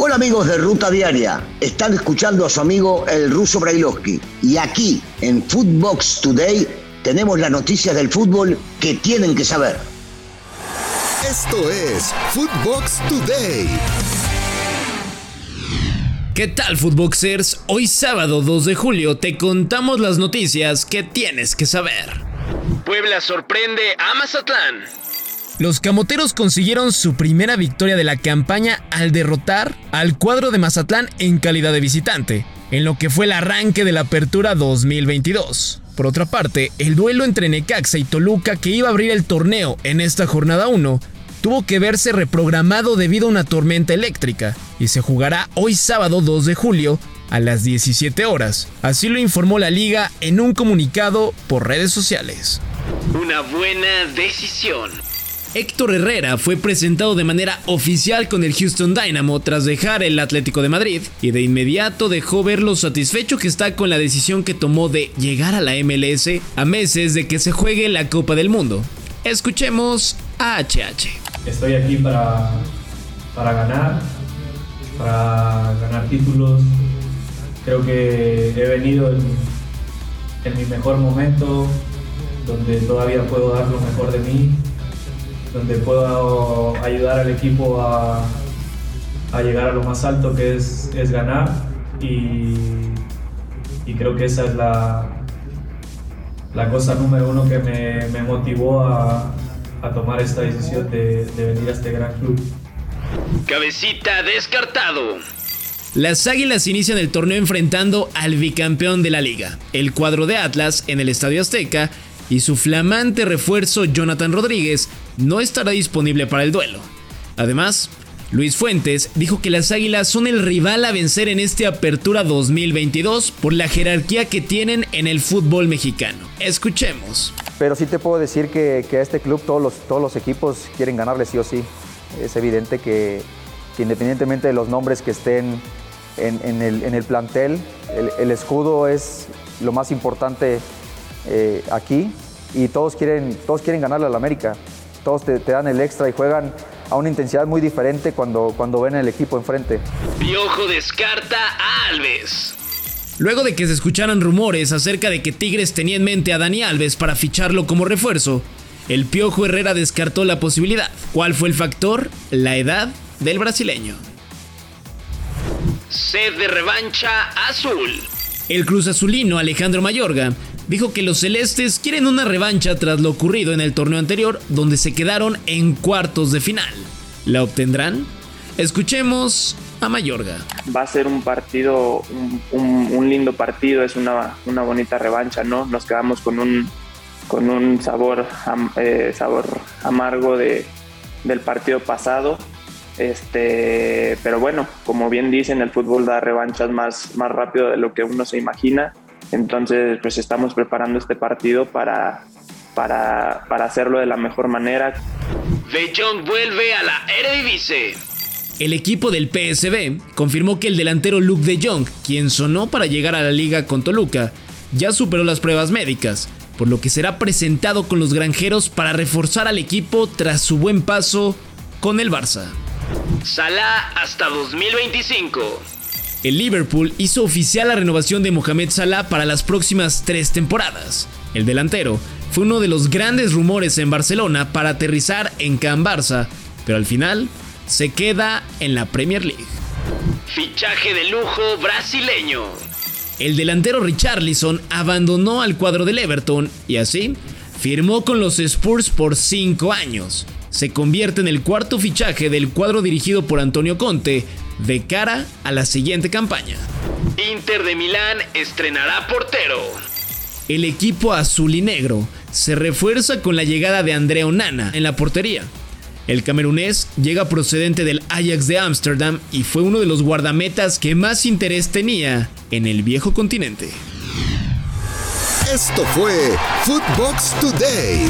Hola amigos de Ruta Diaria, están escuchando a su amigo el ruso Brailovsky y aquí en Footbox Today tenemos las noticias del fútbol que tienen que saber. Esto es Footbox Today. ¿Qué tal Footboxers? Hoy sábado 2 de julio te contamos las noticias que tienes que saber. Puebla sorprende a Mazatlán. Los camoteros consiguieron su primera victoria de la campaña al derrotar al cuadro de Mazatlán en calidad de visitante, en lo que fue el arranque de la apertura 2022. Por otra parte, el duelo entre Necaxa y Toluca que iba a abrir el torneo en esta jornada 1 tuvo que verse reprogramado debido a una tormenta eléctrica y se jugará hoy sábado 2 de julio a las 17 horas. Así lo informó la liga en un comunicado por redes sociales. Una buena decisión. Héctor Herrera fue presentado de manera oficial con el Houston Dynamo tras dejar el Atlético de Madrid y de inmediato dejó ver lo satisfecho que está con la decisión que tomó de llegar a la MLS a meses de que se juegue la Copa del Mundo. Escuchemos a HH. Estoy aquí para, para ganar, para ganar títulos. Creo que he venido en, en mi mejor momento, donde todavía puedo dar lo mejor de mí donde puedo ayudar al equipo a, llegar a lo más alto que es, es ganar y, creo que esa es la, la cosa número uno que me, motivó a, tomar esta decisión de, de venir a este gran club. Cabecita descartado. Las Águilas inician el torneo enfrentando al bicampeón de la liga, el cuadro de Atlas, en el Estadio Azteca, y su flamante refuerzo Jonathan Rodríguez no estará disponible para el duelo. Además, Luis Fuentes dijo que las Águilas son el rival a vencer en este Apertura 2022 por la jerarquía que tienen en el fútbol mexicano. Escuchemos. Pero sí te puedo decir que, a este club todos los, equipos quieren ganarle sí o sí. Es evidente que, independientemente de los nombres que estén en, el, plantel, el escudo es lo más importante eh, aquí y todos quieren, todos quieren ganarle al América. Todos te, dan el extra y juegan a una intensidad muy diferente cuando, cuando ven el equipo enfrente. Piojo descarta a Alves. Luego de que se escucharan rumores acerca de que Tigres tenía en mente a Dani Alves para ficharlo como refuerzo, el Piojo Herrera descartó la posibilidad. ¿Cuál fue el factor? La edad del brasileño. Sed de revancha azul. El cruz azulino Alejandro Mayorga dijo que los celestes quieren una revancha tras lo ocurrido en el torneo anterior, donde se quedaron en cuartos de final. ¿La obtendrán? Escuchemos a Mayorga. Va a ser un partido, un, lindo partido, es una, bonita revancha, ¿no? Nos quedamos con un, con un sabor, eh, sabor amargo de, del partido pasado. Este, pero bueno, como bien dicen, el fútbol da revanchas más, más rápido de lo que uno se imagina. Entonces, pues estamos preparando este partido para, para, hacerlo de la mejor manera. De Jong vuelve a la Eredivisie. El equipo del PSB confirmó que el delantero Luke de Jong, quien sonó para llegar a la liga con Toluca, ya superó las pruebas médicas, por lo que será presentado con los granjeros para reforzar al equipo tras su buen paso con el Barça. Salah hasta 2025 el Liverpool hizo oficial la renovación de Mohamed Salah para las próximas tres temporadas. El delantero fue uno de los grandes rumores en Barcelona para aterrizar en Can Barça, pero al final se queda en la Premier League. Fichaje de lujo brasileño. El delantero Richarlison abandonó al cuadro del Everton y así firmó con los Spurs por cinco años. Se convierte en el cuarto fichaje del cuadro dirigido por Antonio Conte de cara a la siguiente campaña. Inter de Milán estrenará portero. El equipo azul y negro se refuerza con la llegada de Andrea Onana en la portería. El camerunés llega procedente del Ajax de Ámsterdam y fue uno de los guardametas que más interés tenía en el viejo continente. Esto fue Footbox Today.